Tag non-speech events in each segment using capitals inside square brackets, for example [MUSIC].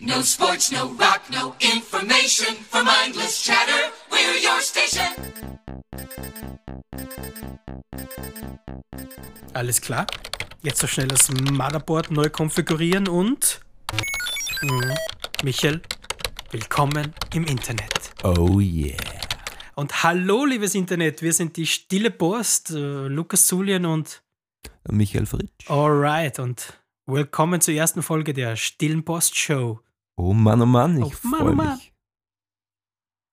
No sports, no rock, no information. For mindless chatter, we're your station. Alles klar. Jetzt so schnell das Motherboard neu konfigurieren und. Mhm. Michael, willkommen im Internet. Oh yeah. Und hallo, liebes Internet, wir sind die Stille Post, äh, Lukas Zulien und Michael Fritsch. Alright und willkommen zur ersten Folge der Stillen Post Show. Oh Mann, oh Mann, ich Oh freue oh Mann. mich.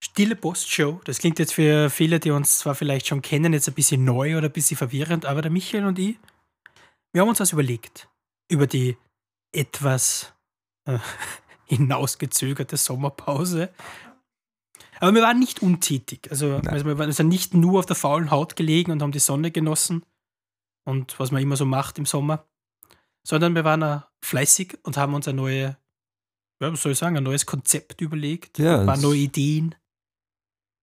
Stille Post Show, das klingt jetzt für viele, die uns zwar vielleicht schon kennen, jetzt ein bisschen neu oder ein bisschen verwirrend, aber der Michael und ich, wir haben uns was überlegt über die etwas äh, [LAUGHS] hinausgezögerte Sommerpause. Aber wir waren nicht untätig. Also, also wir waren also nicht nur auf der faulen Haut gelegen und haben die Sonne genossen und was man immer so macht im Sommer, sondern wir waren auch fleißig und haben uns ein neue, ja, was soll ich sagen, ein neues Konzept überlegt, Ja, ein paar neue Ideen.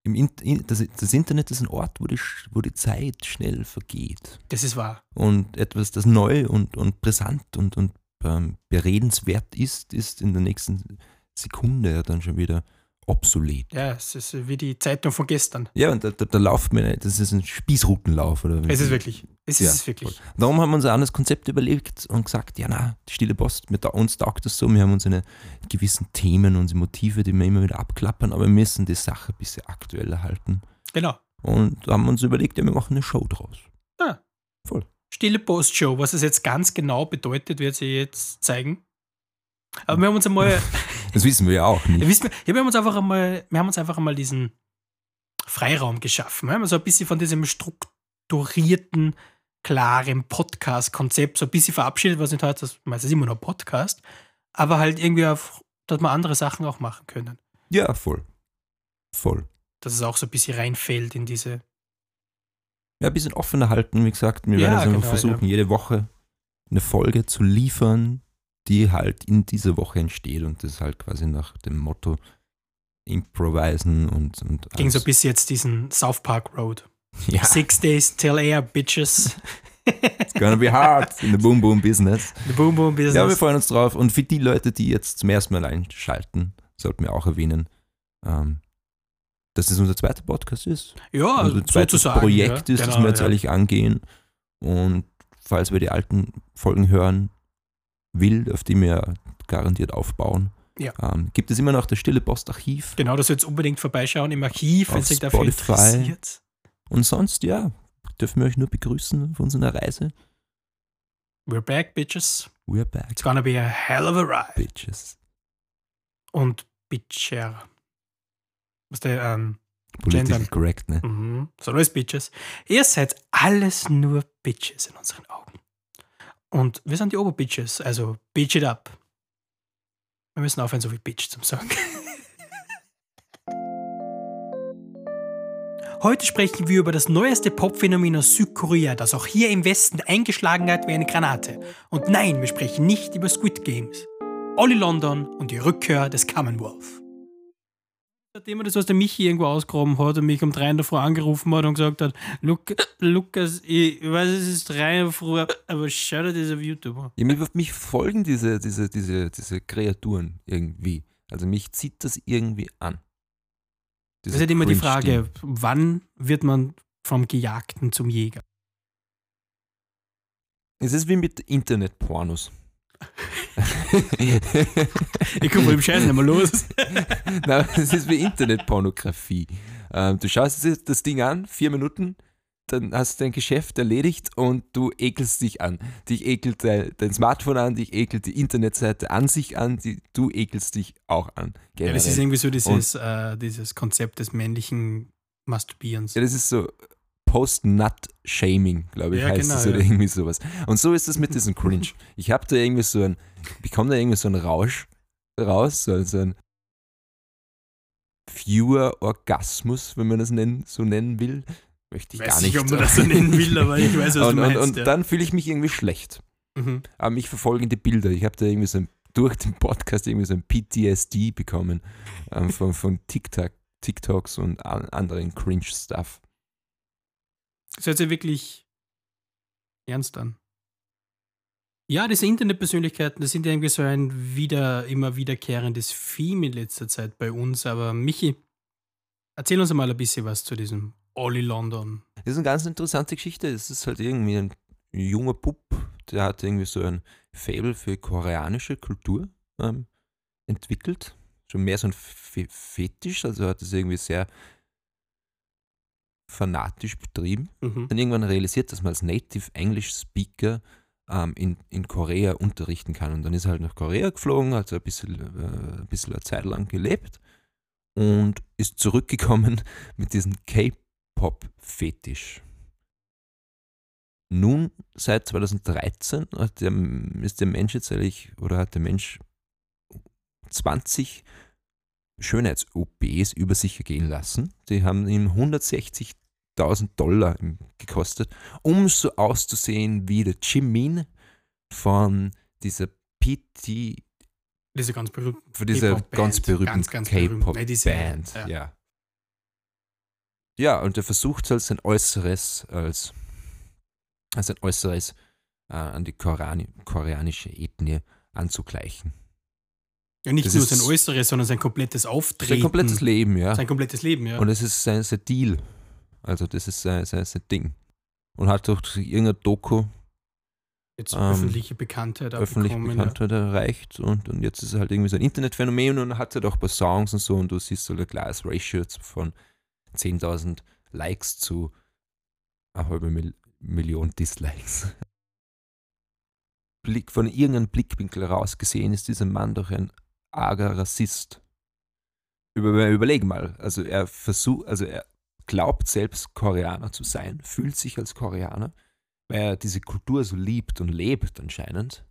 Im In das, das Internet ist ein Ort, wo die, wo die Zeit schnell vergeht. Das ist wahr. Und etwas, das neu und, und brisant und, und ähm, beredenswert ist, ist in der nächsten Sekunde ja dann schon wieder obsolet. Ja, es ist wie die Zeitung von gestern. Ja, und da, da, da läuft mir, das ist ein Spießrutenlauf. Oder Es ist wirklich. Es Ja, ist es wirklich. voll. Darum haben wir uns ein anderes Konzept überlegt und gesagt, ja na, die stille Post, mit uns taugt das so, wir haben unsere gewissen Themen, unsere Motive, die wir immer wieder abklappern, aber wir müssen die Sache ein bisschen aktueller halten. Genau. Und da haben wir uns überlegt, ja, wir machen eine Show draus. Ja. Voll. Stille Postshow. Was es jetzt ganz genau bedeutet, wird sie jetzt zeigen. Aber wir haben uns einmal, [LAUGHS] Das wissen wir ja auch ja, nicht. ihr, ja, wir haben uns einfach einmal, wir haben uns einfach einmal diesen Freiraum geschaffen. Wir haben so ein bisschen von diesem strukturierten, klaren Podcast-Konzept so ein bisschen verabschiedet, was nicht heißt, dass man es ist immer noch Podcast, aber halt irgendwie auf, dass wir andere Sachen auch machen können. Ja, voll. Voll. Dass es auch so ein bisschen reinfällt in diese Ja, ein bisschen offener halten, wie gesagt. Wir Ja, werden einfach genau, versuchen, jede Woche eine Folge zu liefern, die halt in dieser Woche entsteht und das halt quasi nach dem Motto improvisen und, und ging so bis jetzt diesen South Park Road. [LAUGHS] ja, Six days till air, bitches. it's gonna be hard in the boom boom business. [LAUGHS] The Boom Boom Business. Ja, wir freuen uns drauf. Und für die Leute, die jetzt zum ersten Mal einschalten, sollten wir auch erwähnen, ähm, dass es unser zweiter Podcast ist. ja also unser zweites sozusagen. Projekt ja. ist, das Genau, wir jetzt ja. ehrlich angehen. Und falls wir die alten Folgen hören will, auf die wir garantiert aufbauen, Ja. ähm, gibt es immer noch das Stille Postarchiv. Genau, das jetzt unbedingt vorbeischauen im Archiv, wenn sich dafür interessiert. Und sonst, ja, dürfen wir euch nur begrüßen auf unserer Reise. We're back, bitches. We're back, It's gonna be a hell of a ride. bitches. Und Bitcher. Was der, ähm, Political Gendern. correct, ne? mhm. so alles Bitches. Ihr seid alles nur Bitches in unseren Augen. Und wir sind die Oberbitches, also Bitch it up. Wir müssen aufhören, so wie Bitch zum Sagen. [LAUGHS] Heute sprechen wir über das neueste Popphänomen aus Südkorea, das auch hier im Westen eingeschlagen hat wie eine Granate. Und nein, wir sprechen nicht über Squid Games. Olli London und die Rückkehr des Commonwealth. Nachdem er das aus der Michi irgendwo ausgegraben hat und mich um drei in der Früh angerufen hat und gesagt hat, Luk Lukas, ich weiß, es ist drei in der Früh, aber schau dir das auf YouTube an. Ja, mich, mich folgen diese, diese, diese, diese Kreaturen irgendwie. Also mich zieht das irgendwie an. Das ist halt immer die. Frage, wann wird man vom Gejagten zum Jäger? Es ist wie mit Internetpornos. [LAUGHS] [LAUGHS] Ich komme im Scheiß nicht mehr los. [LAUGHS] Nein, es ist wie Internetpornografie. Ähm, du schaust dir das Ding an, vier Minuten, dann hast du dein Geschäft erledigt und du ekelst dich an. Dich ekelt dein, Smartphone an, dich ekelt die Internetseite an sich an, die, du ekelst dich auch an. Ja, das ist irgendwie so dieses, äh, dieses Konzept des männlichen Masturbierens. Ja, das ist so Post-Nut-Shaming, glaube ich, Ja, heißt genau, das oder ja. irgendwie sowas. Und so ist es mit diesem Cringe. [LAUGHS] Ich habe da irgendwie so ein, ich bekomme da irgendwie so einen Rausch raus, so, so ein Viewer-Orgasmus, wenn man das nennen, so nennen will. Möchte ich Ich gar weiß nicht. nicht, ob man das so nennen will, aber ich weiß, was [LAUGHS] und, du und, meinst. und ja. dann fühle ich mich irgendwie schlecht. mhm. Aber mich verfolgen die Bilder. Ich habe da irgendwie so ein, durch den Podcast irgendwie so ein PTSD bekommen ähm, von, von TikTok, TikToks und an, anderen Cringe-Stuff. Das hört sich wirklich ernst an. Ja, diese Internetpersönlichkeiten, das sind ja irgendwie so ein wieder, immer wiederkehrendes Theme in letzter Zeit bei uns. Aber Michi, erzähl uns mal ein bisschen was zu diesem Olli London. Das ist eine ganz interessante Geschichte. Es ist halt irgendwie ein junger Bub, der hat irgendwie so ein Fable für koreanische Kultur ähm, entwickelt. Schon mehr so ein Fe Fetisch, also hat es irgendwie sehr fanatisch betrieben. Mhm. Dann irgendwann realisiert, dass man als Native English Speaker ähm, in, in Korea unterrichten kann. Und dann ist er halt nach Korea geflogen, hat so ein bisschen, äh, ein bisschen eine Zeit lang gelebt und ist zurückgekommen [LAUGHS] mit diesem K-Pop-Fetisch. Nun, seit 2013 hat der, ist der Mensch jetzt eigentlich, oder hat der Mensch 20 Schönheits-OPs über sich ergehen lassen. Die haben ihm 160.000 Dollar gekostet, um so auszusehen wie der Jimin von dieser PT, Diese ganz berühmten dieser K-Pop-Band. ganz berühmten diese- K-Pop-Band. ja. Ja. ja, und er versucht halt sein Äußeres als, als ein Äußeres äh, an die Koreani koreanische Ethnie anzugleichen. Ja, nicht Das nur sein Äußeres, sondern sein komplettes Auftreten. Sein komplettes Leben, ja. Sein komplettes Leben, ja. Und es ist sein, sein Deal. Also das ist sein, sein, sein Ding. Und hat durch irgendeine Doku Jetzt ähm, öffentliche Bekanntheit öffentlich abbekommen. Bekanntheit erreicht und, und jetzt ist er halt irgendwie so ein Internetphänomen und hat halt auch ein paar Songs und so und du siehst so ein klares Ratio von 10.000 Likes zu eine halbe Mil Million Dislikes. [LAUGHS] Blick, von irgendeinem Blickwinkel raus gesehen ist dieser Mann doch ein arger Rassist. Über, überleg mal, also er versucht, also er glaubt selbst Koreaner zu sein, fühlt sich als Koreaner, weil er diese Kultur so liebt und lebt anscheinend,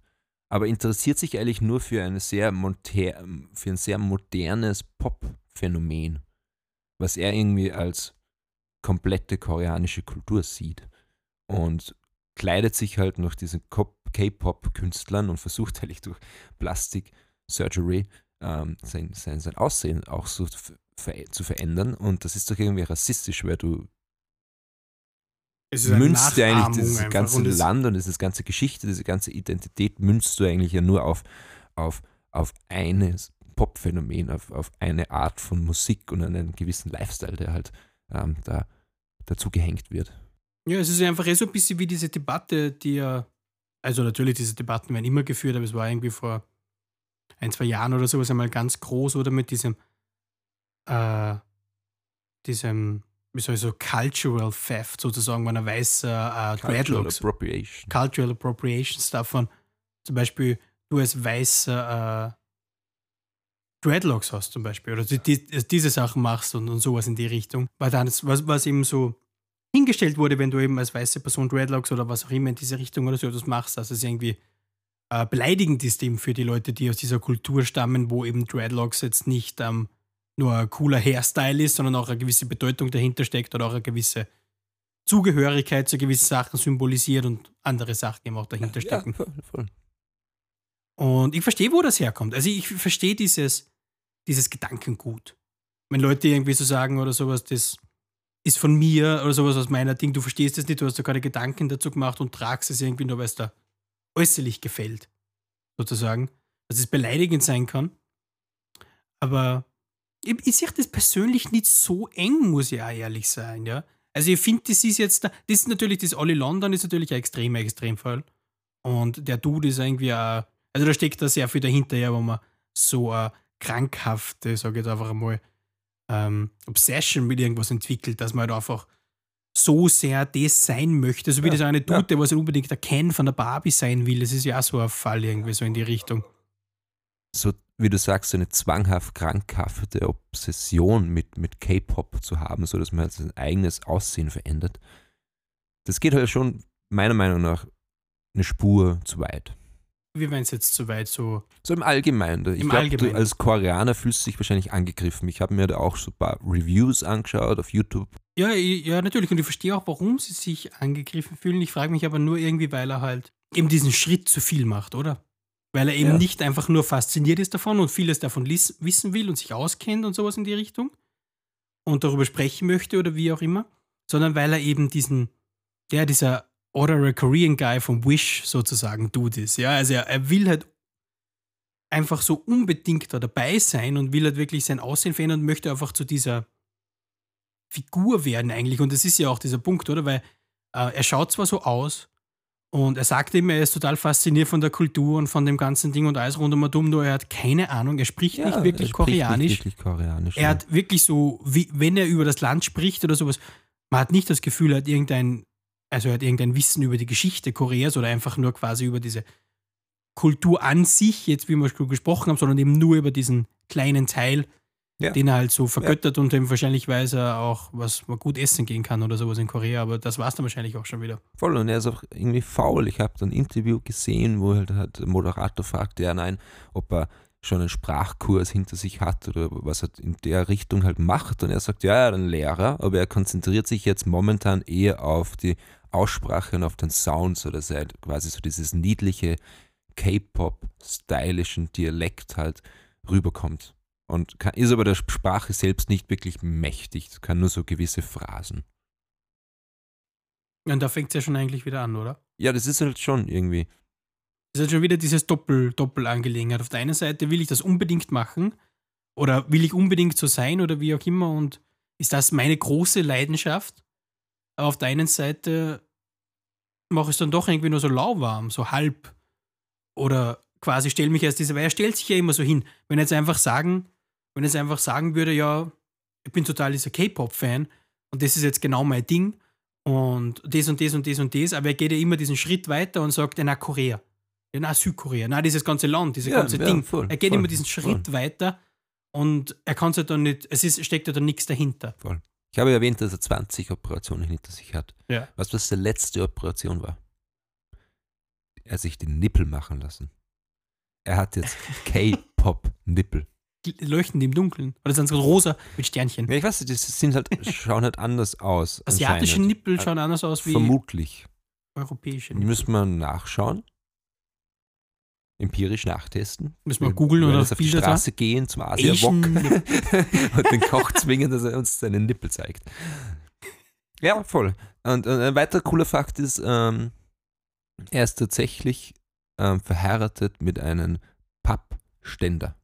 aber interessiert sich eigentlich nur für, eine sehr für ein sehr modernes Pop-Phänomen, was er irgendwie als komplette koreanische Kultur sieht und kleidet sich halt nach diesen K-Pop-Künstlern und versucht [LAUGHS] eigentlich durch Plastik Surgery ähm, sein, sein, sein Aussehen auch so zu ver zu verändern und das ist doch irgendwie rassistisch, weil du münzt ja eigentlich dieses ganze Und Land und diese ganze Geschichte, diese ganze Identität münzt du eigentlich ja nur auf, auf, auf eines Popphänomen, auf, auf eine Art von Musik und einen gewissen Lifestyle, der halt ähm, da dazu gehängt wird. Ja, es ist einfach eh so ein bisschen wie diese Debatte, die ja, also natürlich, diese Debatten werden immer geführt, aber es war irgendwie vor ein, zwei Jahren oder sowas einmal ganz groß, oder mit diesem, äh, diesem, wie soll ich so, Cultural Theft sozusagen, wenn ein weißer äh, Cultural Dreadlocks, Appropriation. Cultural Appropriations davon, zum Beispiel du als weißer äh, Dreadlocks hast zum Beispiel, oder die, die, diese Sachen machst und, und sowas in die Richtung, weil dann, ist- was, was eben so hingestellt wurde, wenn du eben als weiße Person Dreadlocks oder was auch immer in diese Richtung oder so etwas machst, dass es irgendwie äh, beleidigend ist eben für die Leute, die aus dieser Kultur stammen, wo eben Dreadlocks jetzt nicht ähm, nur ein cooler Hairstyle ist, sondern auch eine gewisse Bedeutung dahinter steckt oder auch eine gewisse Zugehörigkeit zu gewissen Sachen symbolisiert und andere Sachen eben auch dahinter Ja, stecken. voll, voll. Und ich verstehe, wo das herkommt. Also ich verstehe dieses, dieses Gedankengut. Wenn Leute irgendwie so sagen oder sowas, das ist von mir oder sowas aus meiner Ding, du verstehst es nicht, du hast da keine Gedanken dazu gemacht und tragst es irgendwie nur, weil es da äußerlich gefällt. Sozusagen. Dass es beleidigend sein kann. Aber ich, ich sehe das persönlich nicht so eng, muss ich auch ehrlich sein, ja. Also ich finde, das ist jetzt, da- das ist natürlich, das Olli London ist natürlich ein extremer Extremfall. Und der Dude ist irgendwie auch, also da steckt da sehr viel dahinter, ja, wo man so eine krankhafte, sage ich jetzt einfach einmal, ähm, Obsession mit irgendwas entwickelt, dass man halt einfach so sehr das sein möchte. So wie Ja, das eine Dude, ja. was unbedingt der Ken von der Barbie sein will. Das ist ja auch so ein Fall irgendwie so in die Richtung. so, wie du sagst, so eine zwanghaft krankhafte Obsession mit, mit K-Pop zu haben, so dass man halt sein eigenes Aussehen verändert. Das geht halt schon meiner Meinung nach eine Spur zu weit. Wie wenn es jetzt so weit so. So im Allgemeinen. Ich Im glaube, Allgemeinen. du als Koreaner fühlst du dich wahrscheinlich angegriffen. Ich habe mir da auch so ein paar Reviews angeschaut auf YouTube. Ja, ja, natürlich. Und ich verstehe auch, warum sie sich angegriffen fühlen. Ich frage mich aber nur irgendwie, weil er halt eben diesen Schritt zu viel macht, oder? Weil er eben Ja. nicht einfach nur fasziniert ist davon und vieles davon wissen will und sich auskennt und sowas in die Richtung und darüber sprechen möchte oder wie auch immer, sondern weil er eben diesen, ja, dieser oder ein Korean Guy vom Wish sozusagen tut es. Ja, also er, er will halt einfach so unbedingt da dabei sein und will halt wirklich sein Aussehen verändern und möchte einfach zu dieser Figur werden eigentlich. Und das ist ja auch dieser Punkt, oder? Weil äh, er schaut zwar so aus und er sagt immer, er ist total fasziniert von der Kultur und von dem ganzen Ding und alles rund um und nur er hat keine Ahnung, er spricht nicht wirklich er spricht Koreanisch. Nicht wirklich Koreanisch. Er ja. hat wirklich so, wie, wenn er über das Land spricht oder sowas, man hat nicht das Gefühl, er hat irgendein, also er hat irgendein Wissen über die Geschichte Koreas oder einfach nur quasi über diese Kultur an sich, jetzt wie wir schon gesprochen haben, sondern eben nur über diesen kleinen Teil, Ja. den er halt so vergöttert und dem wahrscheinlich weiß er auch, was man gut essen gehen kann oder sowas in Korea, aber das war es dann wahrscheinlich auch schon wieder. Voll, und er ist auch irgendwie faul. Ich habe da ein Interview gesehen, wo halt, halt der Moderator fragte, ja nein, ob er schon einen Sprachkurs hinter sich hat oder was er in der Richtung halt macht. Und er sagt, ja, er hat einen Lehrer, aber er konzentriert sich jetzt momentan eher auf die Aussprache und auf den Sound, so dass er halt quasi so dieses niedliche K-Pop-stylischen Dialekt halt rüberkommt. Und kann, ist aber der Sprache selbst nicht wirklich mächtig, kann nur so gewisse Phrasen. Und da fängt es ja schon eigentlich wieder an, oder? Ja, das ist halt schon irgendwie. Das ist halt schon wieder dieses Doppel, Doppelangelegenheit. Auf der einen Seite will ich das unbedingt machen oder will ich unbedingt so sein oder wie auch immer und ist das meine große Leidenschaft. Aber auf der einen Seite mache ich es dann doch irgendwie nur so lauwarm, so halb. Oder quasi stelle mich als diese, weil er stellt sich ja immer so hin. Wenn er jetzt einfach sagen, wenn er jetzt einfach sagen würde, ja, ich bin total dieser K-Pop-Fan und das ist jetzt genau mein Ding und das und das und das und das, aber er geht ja immer diesen Schritt weiter und sagt, na, Korea. Ja, na, Südkorea. Na, dieses ganze Land, dieses Ja, ganze ja, Ding. voll, er geht voll, immer diesen Schritt voll. weiter und er kann es ja dann nicht, es ist, steckt ja dann nichts dahinter. Voll. Ich habe erwähnt, dass er 20 Operationen hinter sich hat. Ja. Weißt du, was die letzte Operation war? Er hat sich den Nippel machen lassen. Er hat jetzt [LAUGHS] K-Pop-Nippel. Leuchten die im Dunkeln. Oder sind so rosa mit Sternchen. Ja, ich weiß nicht, das sind halt, [LAUGHS] schauen halt anders aus. Asiatische. Nippel schauen anders aus wie Vermutlich. europäische Die Nippel. müssen wir nachschauen. Empirisch nachtesten. Müssen wir googeln oder auf die Bilder da? Straße gehen zum Asia Asian [LAUGHS] und den Koch zwingen, dass er uns seinen Nippel zeigt. Ja, voll. Und, und ein weiterer cooler Fakt ist, ähm, er ist tatsächlich ähm, verheiratet mit einem Pappständer.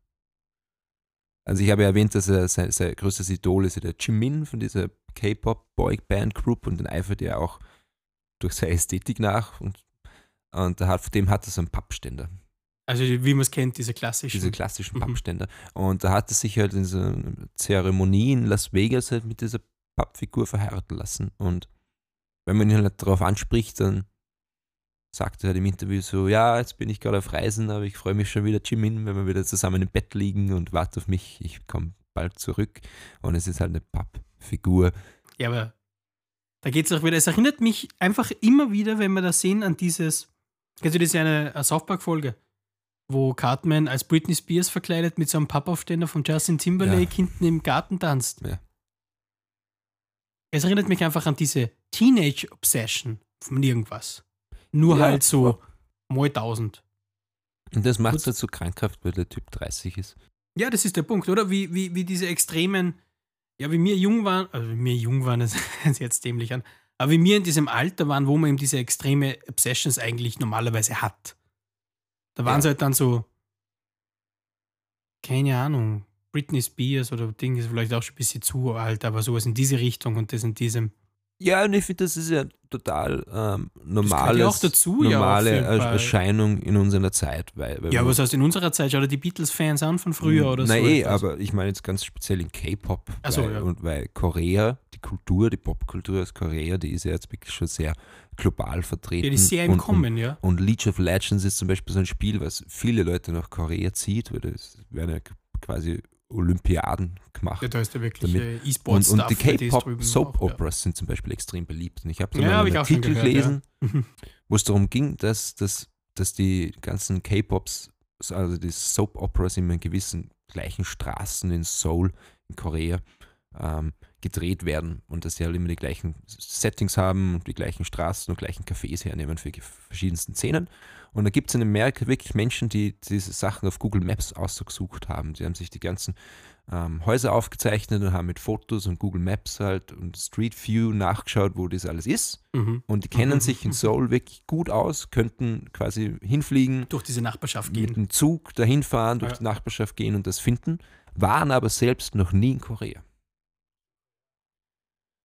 Also ich habe ja erwähnt, dass er sein, sein größtes Idol ist der Jimin von dieser K-Pop-Boy-Band-Group und den eifert er auch durch seine Ästhetik nach und, und hat, von dem hat er so einen Pappständer Also wie man es kennt, diese klassischen. diese klassischen Mhm. Pappständer. Und da hat er sich halt in so einer Zeremonie in Las Vegas halt mit dieser Pappfigur verheiraten lassen. Und wenn man ihn halt darauf anspricht, dann sagt er halt im Interview so, ja, jetzt bin ich gerade auf Reisen, aber ich freue mich schon wieder, Jimin, wenn wir wieder zusammen im Bett liegen und warte auf mich, ich komme bald zurück. Und es ist halt eine Pappfigur. Ja, aber da geht es auch wieder. Es erinnert mich einfach immer wieder, wenn wir das sehen, an dieses. Kennst du das ist ja eine, eine South Park-Folge, wo Cartman als Britney Spears verkleidet mit so einem Pappaufständer von Justin Timberlake Ja. hinten im Garten tanzt? Ja. Es erinnert mich einfach an diese Teenage-Obsession von irgendwas. Nur Ja, halt so mal tausend. Und das macht es halt so krankhaft, weil der Typ 30 ist. Ja, das ist der Punkt, oder? Wie, wie, wie diese extremen, ja, wie wir jung waren, also wie wir jung waren, [LAUGHS] das sich jetzt dämlich an, aber wie wir in diesem Alter waren, wo man eben diese extreme Obsessions eigentlich normalerweise hat. Da waren Ja. sie halt dann so, keine Ahnung, Britney Spears oder Ding ist vielleicht auch schon ein bisschen zu alt, aber sowas in diese Richtung und das in diesem. Ja, und ich finde, das ist ja total ähm, normales, ja auch dazu, ja, normale Fall. Erscheinung in unserer Zeit. Weil, weil Ja, man- was heißt in unserer Zeit? Schau dir die Beatles-Fans an von früher oder Na so. eh, etwas. aber ich meine jetzt ganz speziell in K-Pop. So, weil, ja. und weil Korea, die Kultur, die Popkultur aus Korea, die ist ja jetzt wirklich schon sehr global vertreten. Ja, die ist sehr im und, Kommen, ja. Und, und League of Legends ist zum Beispiel so ein Spiel, was viele Leute nach Korea zieht, weil das werden ja quasi Olympiaden gemacht. Ja, da ist ja wirklich Damit- äh, Und, und die für ist drüben K-Pop auch, ja. Soap-Operas sind zum Beispiel extrem beliebt. Und ich habe Ja, hab einen Artikel gehört, ja. gelesen, Mhm. [LAUGHS] wo es darum ging, dass, dass, dass die ganzen K-Pops, also die Soap-Operas in gewissen gleichen Straßen in Seoul, in Korea, ähm, gedreht werden und dass sie halt immer die gleichen Settings haben und die gleichen Straßen und gleichen Cafés hernehmen für die verschiedensten Szenen. Und da gibt es in Amerika wirklich Menschen, die diese Sachen auf Google Maps ausgesucht haben. Die haben sich die ganzen ähm, Häuser aufgezeichnet und haben mit Fotos und Google Maps halt und Street View nachgeschaut, wo das alles ist. Mhm. Und die kennen sich in Seoul wirklich gut aus, könnten quasi hinfliegen, Durch diese Nachbarschaft mit gehen. dem Zug dahin fahren, durch Ja. die Nachbarschaft gehen und das finden, waren aber selbst noch nie in Korea.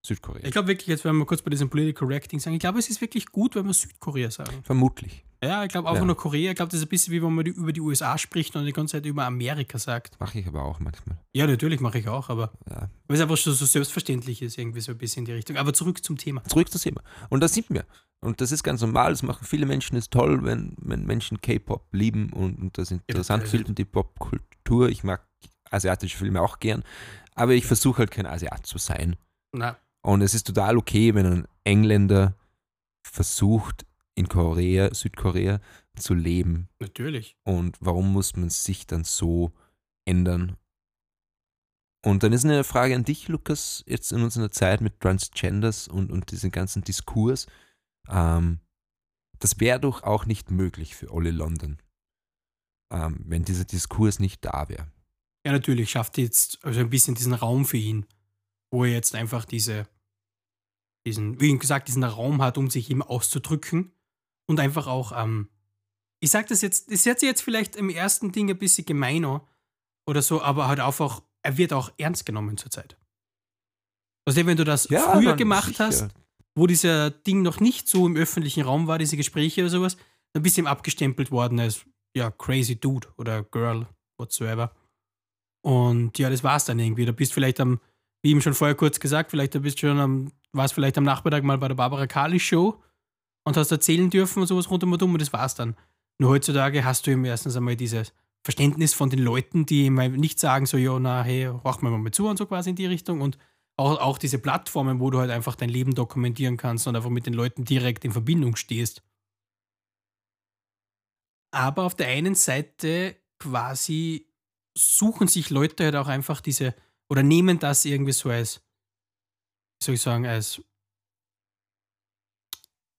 Südkorea. Ich glaube wirklich, jetzt wenn wir kurz bei diesem Political Correcting sagen, ich glaube, es ist wirklich gut, wenn wir Südkorea sagen. Vermutlich. Ja, ich glaube auch Ja. nur Korea. Ich glaube, das ist ein bisschen wie wenn man die, über die USA spricht und die ganze Zeit über Amerika sagt. Mache ich aber auch manchmal. Ja, natürlich mache ich auch, aber Ja. weil es einfach schon so selbstverständlich ist, irgendwie so ein bisschen in die Richtung. Aber zurück zum Thema. Zurück zum Thema. Und das sind wir. Und das ist ganz normal. Das machen viele Menschen. Es ist toll, wenn, wenn Menschen K-Pop lieben und, und das interessant natürlich. finden, die Popkultur. Ich mag asiatische Filme auch gern. Aber ich versuche halt kein Asiat zu sein. Na, Und es ist total okay, wenn ein Engländer versucht, in Korea, Südkorea zu leben. natürlich. Und warum muss man sich dann so ändern? Und dann ist eine Frage an dich, Lukas, jetzt in unserer Zeit mit Transgenders und, und diesem ganzen Diskurs. Ähm, das wäre doch auch nicht möglich für Olli London, ähm, wenn dieser Diskurs nicht da wäre. Ja, natürlich schafft jetzt also ein bisschen diesen Raum für ihn, wo er jetzt einfach diese, diesen, wie gesagt, diesen Raum hat, um sich eben auszudrücken und einfach auch, ähm, ich sag das jetzt, das hört sich jetzt vielleicht im ersten Ding ein bisschen gemeiner oder so, aber halt einfach, er wird auch ernst genommen zurzeit. Also wenn du das früher dann gemacht sicher. hast, wo dieser Ding noch nicht so im öffentlichen Raum war, diese Gespräche oder sowas, dann bist du ihm abgestempelt worden als, ja, crazy dude oder girl, whatsoever. Und ja, das war's dann irgendwie. Da bist vielleicht am, wie eben schon vorher kurz gesagt, vielleicht da bist du schon am, warst vielleicht am Nachmittag mal bei der Barbara Kali Show und hast erzählen dürfen und sowas rundum und um und das war's dann. Nur heutzutage hast du eben erstens einmal dieses Verständnis von den Leuten, die ihm nicht sagen so, ja, na, hey, horch mir mal zu und so quasi in die Richtung und auch, auch diese Plattformen, wo du halt einfach dein Leben dokumentieren kannst und einfach mit den Leuten direkt in Verbindung stehst. Aber auf der einen Seite quasi suchen sich Leute halt auch einfach diese oder nehmen das irgendwie so als, wie soll ich sagen, als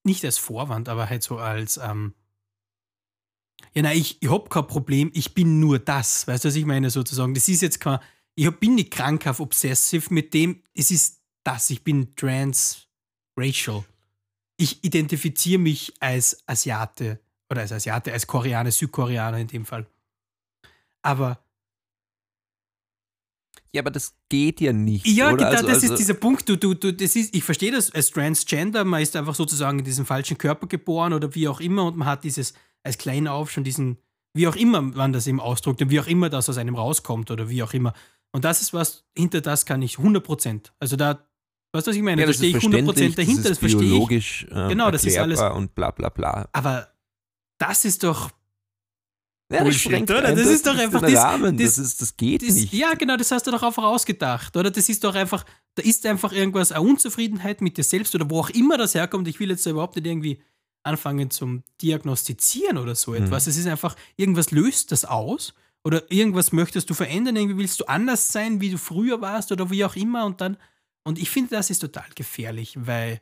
nicht als Vorwand, aber halt so als, ähm, ja, nein, ich, ich hab kein Problem, ich bin nur das. Weißt du, was ich meine sozusagen? Das ist jetzt kein, ich hab- bin nicht krankhaft obsessive mit dem, es ist das, ich bin transracial. Ich identifiziere mich als Asiate oder als Asiate, als Koreaner, Südkoreaner in dem Fall. Aber Ja, aber das geht ja nicht. ja, oder? Also- das also- ist dieser Punkt. Du, du, du, das ist, ich verstehe das als Transgender, man ist einfach sozusagen in diesem falschen Körper geboren oder wie auch immer und man hat dieses als kleiner auf schon diesen, wie auch immer man das eben ausdrückt und wie auch immer das aus einem rauskommt oder wie auch immer. Und das ist was, hinter das kann ich 100%. Also da, weißt du, was ich meine? ja, da das stehe ich 100% verständlich, dahinter, das ist verstehe ich. biologisch äh, Genau, das ist erklärbar und bla bla bla. Aber das ist doch, Ja, Bullshit, sprengt oder? Das ist doch einfach das- Rahmen. das- Das, ist, das geht das, nicht. ja genau, das hast du doch einfach ausgedacht, oder? Das ist doch einfach, da ist einfach irgendwas, eine Unzufriedenheit mit dir selbst oder wo auch immer das herkommt. Ich will jetzt da überhaupt nicht irgendwie anfangen zum Diagnostizieren oder so Mhm. etwas. Es ist einfach, irgendwas löst das aus oder irgendwas möchtest du verändern, irgendwie willst du anders sein, wie du früher warst oder wie auch immer und dann, und ich finde, das ist total gefährlich, weil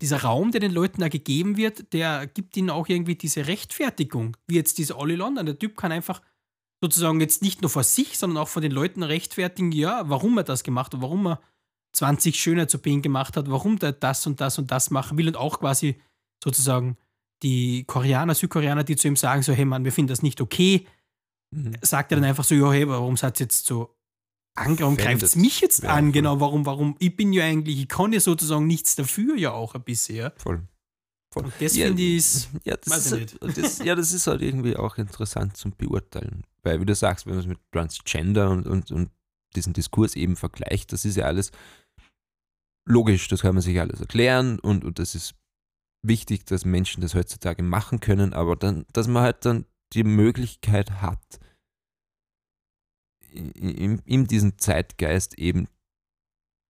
dieser Raum, der den Leuten da gegeben wird, der gibt ihnen auch irgendwie diese Rechtfertigung, wie jetzt dieser Olli London. Der Typ kann einfach sozusagen jetzt nicht nur vor sich, sondern auch vor den Leuten rechtfertigen, ja, warum er das gemacht hat, warum er 20 Schönheits-OPen gemacht hat, warum der das und das und das machen will und auch quasi sozusagen die Koreaner, Südkoreaner, die zu ihm sagen, so, hey Mann, wir finden das nicht okay, Mhm. sagt er dann einfach so, ja, hey, warum seid ihr jetzt so warum greift es mich jetzt Ja, an, voll. genau, warum, warum, ich bin ja eigentlich, ich kann ja sozusagen nichts dafür ja auch ein bisschen, ja. Voll. Voll. Und das Ja, finde ich, Ja das, ist halt, und das, ja, das ist halt irgendwie auch interessant zum Beurteilen. Weil, wie du sagst, wenn man es mit Transgender und, und, und diesen Diskurs eben vergleicht, das ist ja alles logisch, das kann man sich alles erklären und, und das ist wichtig, dass Menschen das heutzutage machen können, aber dann, dass man halt dann die Möglichkeit hat, in, in diesem Zeitgeist eben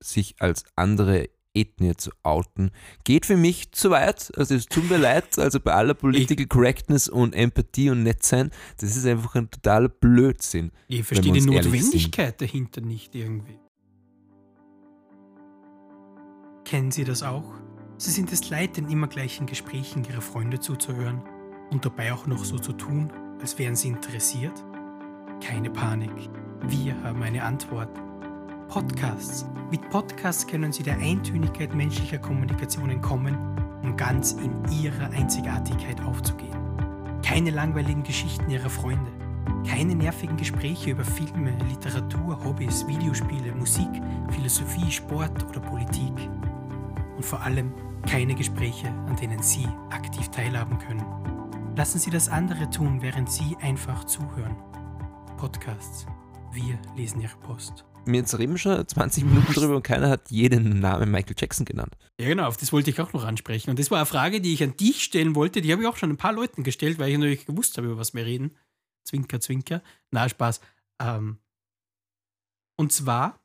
sich als andere Ethnie zu outen, geht für mich zu weit. Also es tut mir leid, also bei aller Political Correctness und Empathie und Nettsein, das ist einfach ein totaler Blödsinn. ich verstehe die Notwendigkeit dahinter nicht irgendwie. Kennen Sie das auch? Sie sind es leid, den immer gleichen Gesprächen Ihrer Freunde zuzuhören und dabei auch noch so zu tun, als wären Sie interessiert? Keine Panik, wir haben eine Antwort. Podcasts. Mit Podcasts können Sie der Eintönigkeit menschlicher Kommunikation entkommen, um ganz in Ihrer Einzigartigkeit aufzugehen. Keine langweiligen Geschichten Ihrer Freunde. Keine nervigen Gespräche über Filme, Literatur, Hobbys, Videospiele, Musik, Philosophie, Sport oder Politik. Und vor allem keine Gespräche, an denen Sie aktiv teilhaben können. Lassen Sie das andere tun, während Sie einfach zuhören. Podcasts. Wir lesen Ihre Post. Wir jetzt reden schon 20 Minuten drüber und keiner hat jeden Namen Michael Jackson genannt. Ja, genau, auf das wollte ich auch noch ansprechen. Und das war eine Frage, die ich an dich stellen wollte. Die habe ich auch schon ein paar Leuten gestellt, weil ich natürlich gewusst habe, über was wir reden. Zwinker, Zwinker. Na, Spaß. Ähm, und zwar,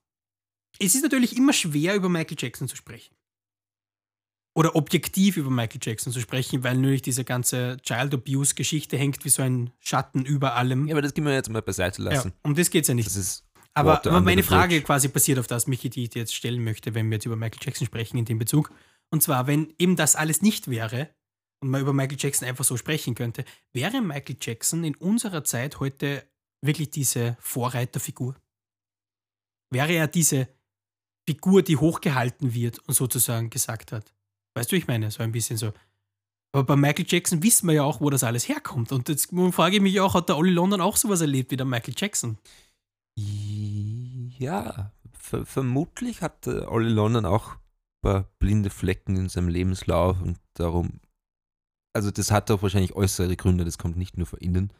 es ist natürlich immer schwer, über Michael Jackson zu sprechen. Oder objektiv über Michael Jackson zu sprechen, weil natürlich diese ganze Child Abuse-Geschichte hängt wie so ein Schatten über allem. Ja, aber das können wir jetzt mal beiseite Ja, lassen. um das geht es ja nicht. Aber, aber meine Frage bridge. quasi basiert auf das, Michi, die ich dir jetzt stellen möchte, wenn wir jetzt über Michael Jackson sprechen in dem Bezug. Und zwar, wenn eben das alles nicht wäre und man über Michael Jackson einfach so sprechen könnte, wäre Michael Jackson in unserer Zeit heute wirklich diese Vorreiterfigur? Wäre er diese Figur, die hochgehalten wird und sozusagen gesagt hat? Weißt du, ich meine, so ein bisschen so. Aber bei Michael Jackson wissen wir ja auch, wo das alles herkommt. Und jetzt frage ich mich auch, hat der Olli London auch sowas erlebt wie der Michael Jackson? Ja, ver vermutlich hat Olli London auch ein paar blinde Flecken in seinem Lebenslauf und darum, also das hat auch wahrscheinlich äußere Gründe, das kommt nicht nur von innen.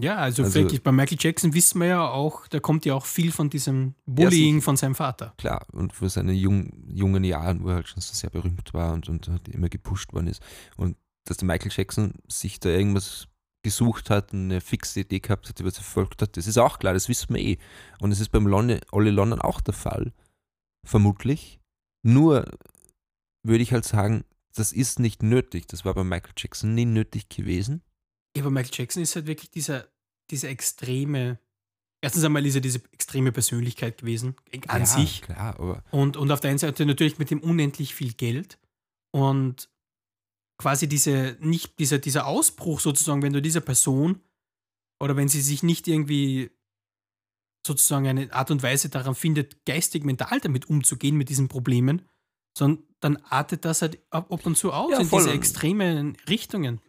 Ja, also, Also- wirklich, bei Michael Jackson wissen wir ja auch, da kommt ja auch viel von diesem Bullying sicher. von seinem Vater. Klar, und für seine jung, jungen Jahren, wo er halt schon so sehr berühmt war und, und halt immer gepusht worden ist. Und dass der Michael Jackson sich da irgendwas gesucht hat, eine fixe Idee gehabt hat, die was erfolgt hat, das ist auch klar, das wissen wir eh. Und es ist beim Lonne, Olli London auch der Fall, vermutlich. Nur würde ich halt sagen, das ist nicht nötig. Das war bei Michael Jackson nie nötig gewesen. Ja, aber Michael Jackson ist halt wirklich dieser, dieser extreme, erstens einmal ist er diese extreme Persönlichkeit gewesen, an ja, sich. Klar, Und, und auf der einen Seite natürlich mit dem unendlich viel Geld und quasi diese, nicht dieser, dieser Ausbruch sozusagen, wenn du dieser Person oder wenn sie sich nicht irgendwie sozusagen eine Art und Weise daran findet, geistig, mental damit umzugehen, mit diesen Problemen, sondern dann artet das halt ab, und zu aus Ja, in diese extremen Richtungen.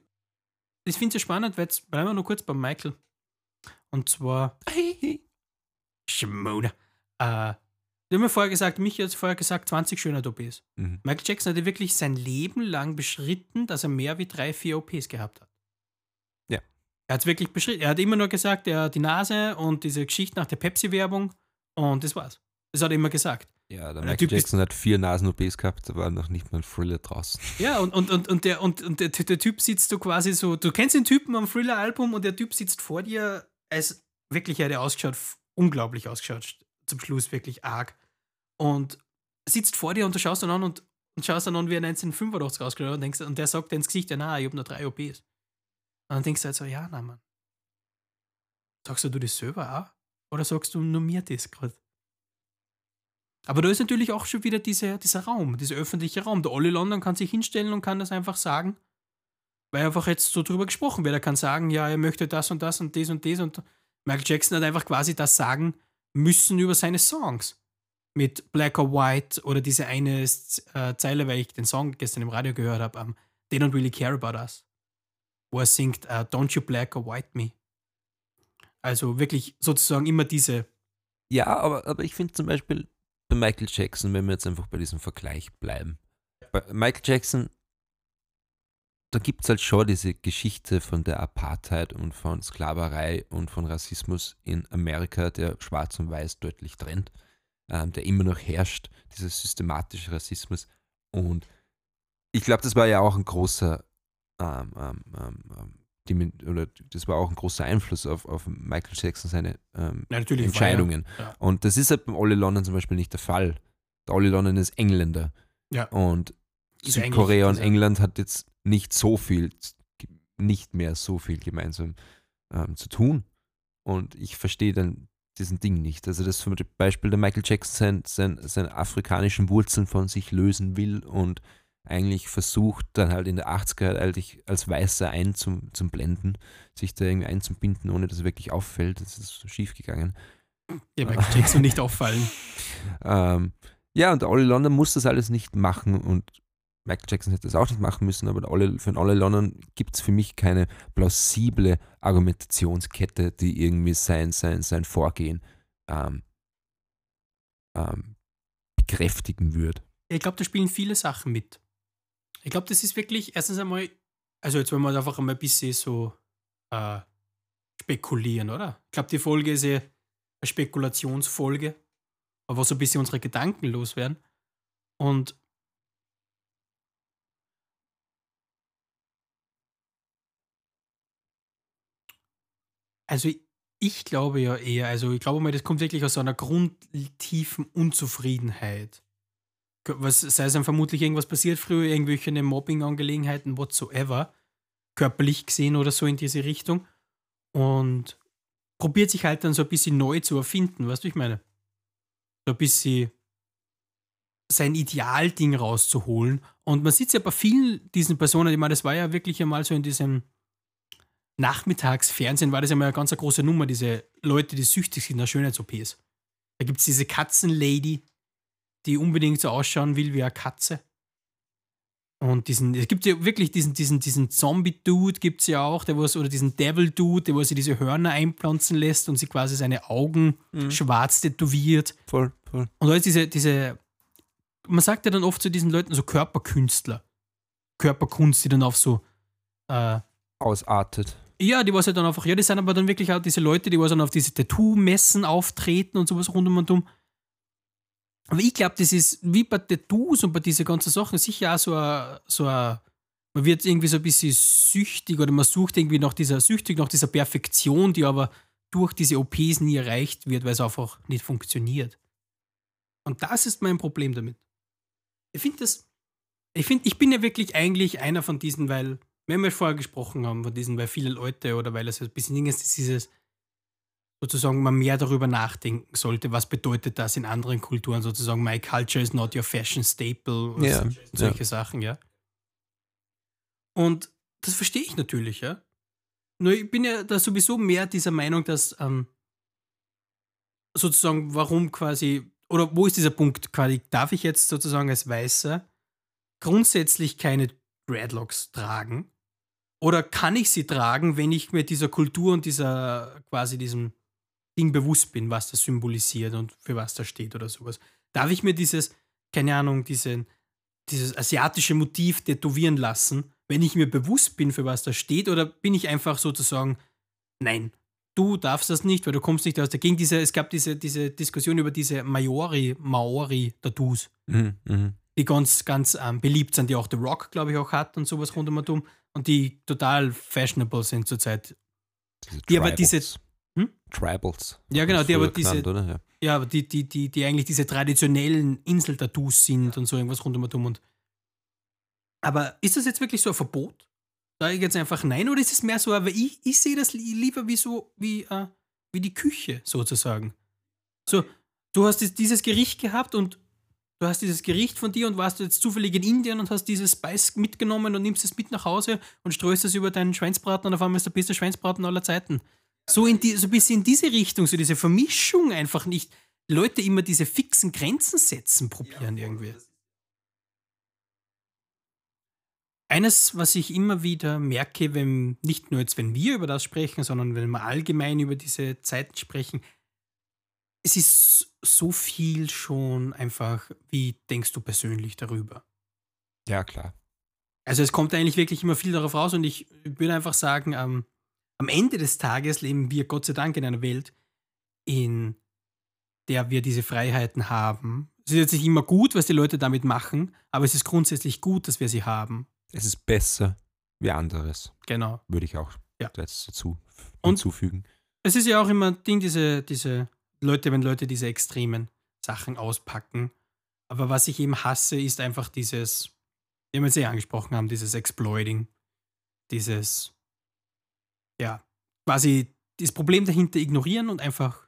Ich finde es ja spannend, weil jetzt bleiben wir nur kurz bei Michael. Und zwar [LAUGHS] Schmona. Äh, du hast mir vorher gesagt, mich hat vorher gesagt, 20 Schönheit-OPs. Mhm. Michael Jackson hat ja wirklich sein Leben lang beschritten, dass er mehr wie drei, vier OPs gehabt hat. Ja. Er hat es wirklich beschritten. Er hat immer nur gesagt, er hat die Nase und diese Geschichte nach der Pepsi-Werbung und das war's. Das hat er immer gesagt. Ja, der Der Michael Jackson hat vier Nasen-OPs gehabt, da war noch nicht mal ein Thriller draußen. Ja, und, und, und, und, der, und, und der, der Typ sitzt so quasi so, du kennst den Typen am Thriller-Album und der Typ sitzt vor dir, als wirklich hat er ausgeschaut, unglaublich ausgeschaut, zum Schluss wirklich arg. Und sitzt vor dir und du schaust ihn an und, und schaust ihn an, wie er 1985 ausgeschaut hat und, denkst, und der sagt dir ins Gesicht, ja, na, ich habe nur drei OPs. Und dann denkst du halt so, ja, na, Mann. Sagst du das selber auch? Oder sagst du nur mir das gerade? Aber da ist natürlich auch schon wieder diese, dieser Raum, dieser öffentliche Raum. Der Olli London kann sich hinstellen und kann das einfach sagen, weil einfach jetzt so drüber gesprochen wird. Er kann sagen, ja, er möchte das und das und das und das und Michael Jackson hat einfach quasi das sagen müssen über seine Songs. Mit Black or White oder diese eine äh, Zeile, weil ich den Song gestern im Radio gehört habe, um, They Don't Really Care About Us, wo er singt, äh, Don't You Black or White Me. Also wirklich sozusagen immer diese Ja, aber, aber ich finde zum Beispiel bei Michael Jackson, wenn wir jetzt einfach bei diesem Vergleich bleiben, bei Michael Jackson, da gibt es halt schon diese Geschichte von der Apartheid und von Sklaverei und von Rassismus in Amerika, der Schwarz und Weiß deutlich trennt, ähm, der immer noch herrscht, dieser systematische Rassismus. Und ich glaube, das war ja auch ein großer ähm, ähm, ähm, ähm, oder das war auch ein großer Einfluss auf, auf Michael Jackson, seine ähm, ja, Entscheidungen. ja. Und das ist halt beim Olli London zum Beispiel nicht der Fall. Der Olli London ist Engländer. Und Ist Südkorea und England hat jetzt nicht so viel, nicht mehr so viel gemeinsam ähm, zu tun. Und ich verstehe dann diesen Ding nicht. Also das zum Beispiel der Michael Jackson sein, sein, seine afrikanischen Wurzeln von sich lösen will und eigentlich versucht, dann halt in der 80er eigentlich als Weißer einzublenden, sich da irgendwie einzubinden, ohne dass er wirklich auffällt. Das ist so schief gegangen. Ja, Michael Jackson nicht auffallen. [LAUGHS] Ähm, ja, und Ollie London muss das alles nicht machen und Michael Jackson hätte das auch nicht machen müssen, aber Ollie, für den Ollie London gibt es für mich keine plausible Argumentationskette, die irgendwie sein, sein, sein Vorgehen ähm, ähm, bekräftigen würde. Ich glaube, da spielen viele Sachen mit. Ich glaube, das ist wirklich erstens einmal, also jetzt wollen wir einfach einmal ein bisschen so äh, spekulieren, oder? Ich glaube, die Folge ist ja eine Spekulationsfolge, wo so ein bisschen unsere Gedanken loswerden. Und also ich glaube ja eher, also ich glaube mal, das kommt wirklich aus so einer grundtiefen Unzufriedenheit was sei es dann vermutlich irgendwas passiert früher, irgendwelche Mobbing-Angelegenheiten, whatsoever, körperlich gesehen oder so in diese Richtung. Und probiert sich halt dann so ein bisschen neu zu erfinden, weißt du, ich meine? So ein bisschen sein Idealding rauszuholen. Und man sieht es ja bei vielen diesen Personen, ich meine, das war ja wirklich einmal so in diesem Nachmittagsfernsehen, war das ja mal eine ganz große Nummer, diese Leute, die süchtig sind nach Schönheits-OPs. Da gibt es diese Katzenlady, die unbedingt so ausschauen will wie eine Katze. Und diesen, es gibt ja wirklich diesen, diesen, diesen Zombie-Dude, gibt es ja auch, der was, oder diesen Devil-Dude, der wo sie diese Hörner einpflanzen lässt und sie quasi seine Augen mhm. schwarz tätowiert. Voll, voll. Und alles diese, diese, man sagt ja dann oft zu diesen Leuten so Körperkünstler. Körperkunst, die dann auf so äh, ausartet. Ja, die was ja dann einfach, ja, die sind aber dann wirklich auch diese Leute, die was dann auf diese Tattoo-Messen auftreten und sowas rund um und um. Aber ich glaube, das ist wie bei Tattoos und bei diesen ganzen Sachen sicher auch so ein, so ein, man wird irgendwie so ein bisschen süchtig oder man sucht irgendwie nach dieser, süchtig nach dieser Perfektion, die aber durch diese OPs nie erreicht wird, weil es einfach nicht funktioniert. Und das ist mein Problem damit. Ich finde das, ich finde, ich bin ja wirklich eigentlich einer von diesen, weil, wenn wir vorher gesprochen haben, von diesen, weil viele Leute oder weil es ein bisschen ist, dieses, sozusagen man mehr darüber nachdenken sollte, was bedeutet das in anderen Kulturen, sozusagen my culture is not your fashion staple und ja, solche ja. Sachen, ja. Und das verstehe ich natürlich, ja. Nur ich bin ja da sowieso mehr dieser Meinung, dass ähm, sozusagen, warum quasi, oder wo ist dieser Punkt quasi, darf ich jetzt sozusagen als Weißer grundsätzlich keine Dreadlocks tragen? Oder kann ich sie tragen, wenn ich mir dieser Kultur und dieser quasi diesem Ding bewusst bin, was das symbolisiert und für was das steht oder sowas. Darf ich mir dieses, keine Ahnung, diesen, dieses asiatische Motiv tätowieren lassen, wenn ich mir bewusst bin, für was das steht, oder bin ich einfach sozusagen, nein, du darfst das nicht, weil du kommst nicht aus der Gegend. Diese, es gab diese, diese Diskussion über diese Maori, Maori-Tattoos, mhm, mh. die ganz, ganz ähm, beliebt sind, die auch The Rock, glaube ich, auch hat und sowas rund um und um und die total fashionable sind zurzeit. Die aber diese, hm? Tribals. Ja, genau, die aber diese, genannt, ja. ja, aber die, die, die, die eigentlich diese traditionellen Insel-Tattoos sind und so irgendwas rund um und um. Und aber ist das jetzt wirklich so ein Verbot? Sage ich jetzt einfach nein oder ist es mehr so, aber ich, ich sehe das lieber wie so, wie, äh, wie die Küche sozusagen. So, du hast dieses Gericht gehabt und du hast dieses Gericht von dir und warst jetzt zufällig in Indien und hast dieses Spice mitgenommen und nimmst es mit nach Hause und streust es über deinen Schweinsbraten und auf einmal ist der beste Schweinsbraten aller Zeiten. So, in die, so ein bisschen in diese Richtung, so diese Vermischung einfach nicht. Leute immer diese fixen Grenzen setzen probieren ja, irgendwie. Eines, was ich immer wieder merke, wenn, nicht nur jetzt, wenn wir über das sprechen, sondern wenn wir allgemein über diese Zeiten sprechen, es ist so viel schon einfach, wie denkst du persönlich darüber? Ja, klar. Also es kommt eigentlich wirklich immer viel darauf raus und ich würde einfach sagen, ähm, am Ende des Tages leben wir Gott sei Dank in einer Welt, in der wir diese Freiheiten haben. Es ist jetzt nicht immer gut, was die Leute damit machen, aber es ist grundsätzlich gut, dass wir sie haben. Es ist besser wie anderes. Genau. Würde ich auch ja. dazu Und hinzufügen. Es ist ja auch immer ein Ding, diese, diese Leute, wenn Leute diese extremen Sachen auspacken. Aber was ich eben hasse, ist einfach dieses, wie wir es eh angesprochen haben, dieses Exploiting. Dieses ja, quasi das Problem dahinter ignorieren und einfach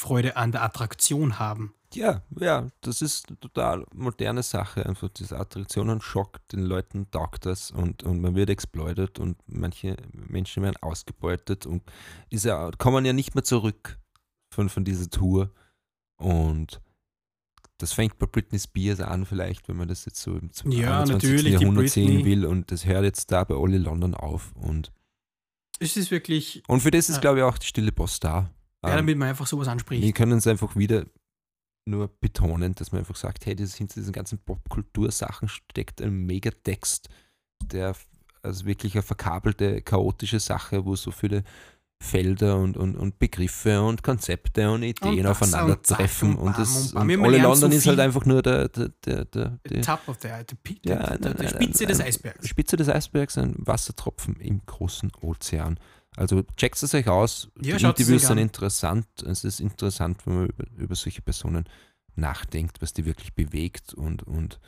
Freude an der Attraktion haben. Ja, ja, das ist eine total moderne Sache. Einfach diese Attraktionen schockt, den Leuten taugt das und, und man wird exploitet und manche Menschen werden ausgebeutet und diese kommen ja nicht mehr zurück von, von dieser Tour. Und das fängt bei Britney Spears an, vielleicht, wenn man das jetzt so im Ja, 21. natürlich, die Jahrhundert sehen will. Und das hört jetzt da bei Olli London auf. Und, Es ist wirklich, und für das ist, Ja. glaube ich, auch die stille Post da. ja, Ähm, damit man einfach sowas wir anspricht. können es einfach wieder nur betonen, dass man einfach sagt, hey, das hinter diesen ganzen Popkultursachen steckt ein Megatext, der also wirklich eine verkabelte, chaotische Sache, wo so viele Felder und, und, und Begriffe und Konzepte und Ideen Und aufeinandertreffen. und Und, und das, und und lernt London so ist halt einfach nur der, der, der, der, der Top of the, the, Pi- Ja, nein, nein, Spitze nein, des. Eisbergs. Spitze des Eisbergs, ein Wassertropfen im großen Ozean. Also checkt es euch aus. Ja, Die Interviews sind an. interessant. Es ist interessant, wenn man über, über solche Personen nachdenkt, was die wirklich bewegt und, und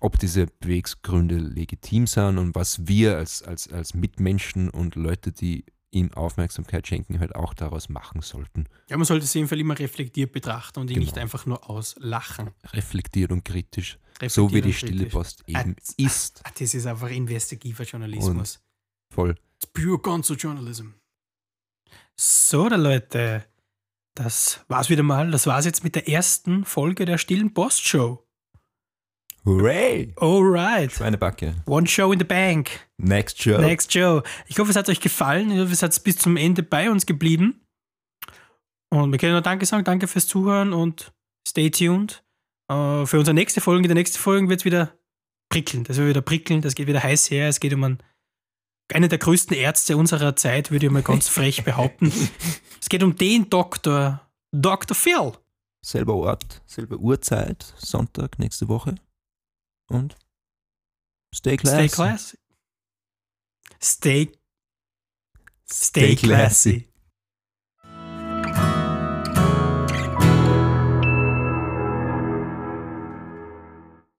ob diese Bewegsgründe legitim sind und was wir als, als, als Mitmenschen und Leute, die ihm Aufmerksamkeit schenken, halt auch daraus machen sollten. Ja, man sollte es auf jeden Fall immer reflektiert betrachten und ihn nicht Genau. einfach nur auslachen. Reflektiert und kritisch, so wie Reflektiert die und Stille. Post eben Ah, ist. Ah, Das ist einfach investigativer Journalismus. Voll. It's pure Gonzo Journalism. So, da Leute, das war's wieder mal. Das war's jetzt mit der ersten Folge der Stillen Post Show. Hooray! Alright. Schweinebacke. One Show in the Bank. Next show. Next Show. Ich hoffe, es hat euch gefallen. Ich hoffe, es hat bis zum Ende bei uns geblieben. Und wir können nur Danke sagen. Danke fürs Zuhören und stay tuned. Äh, für unsere nächste Folge. In der nächsten Folge wird es wieder prickeln. Das wird wieder prickeln. Das geht wieder heiß her. Es geht um einen, einen der größten Ärzte unserer Zeit, würde ich mal ganz frech behaupten. [LAUGHS] Es geht um den Doktor, Dr. Phil. Selber Ort, selbe Uhrzeit, Sonntag nächste Woche. Und stay classy. Stay classy. Stay, Stay stay classy.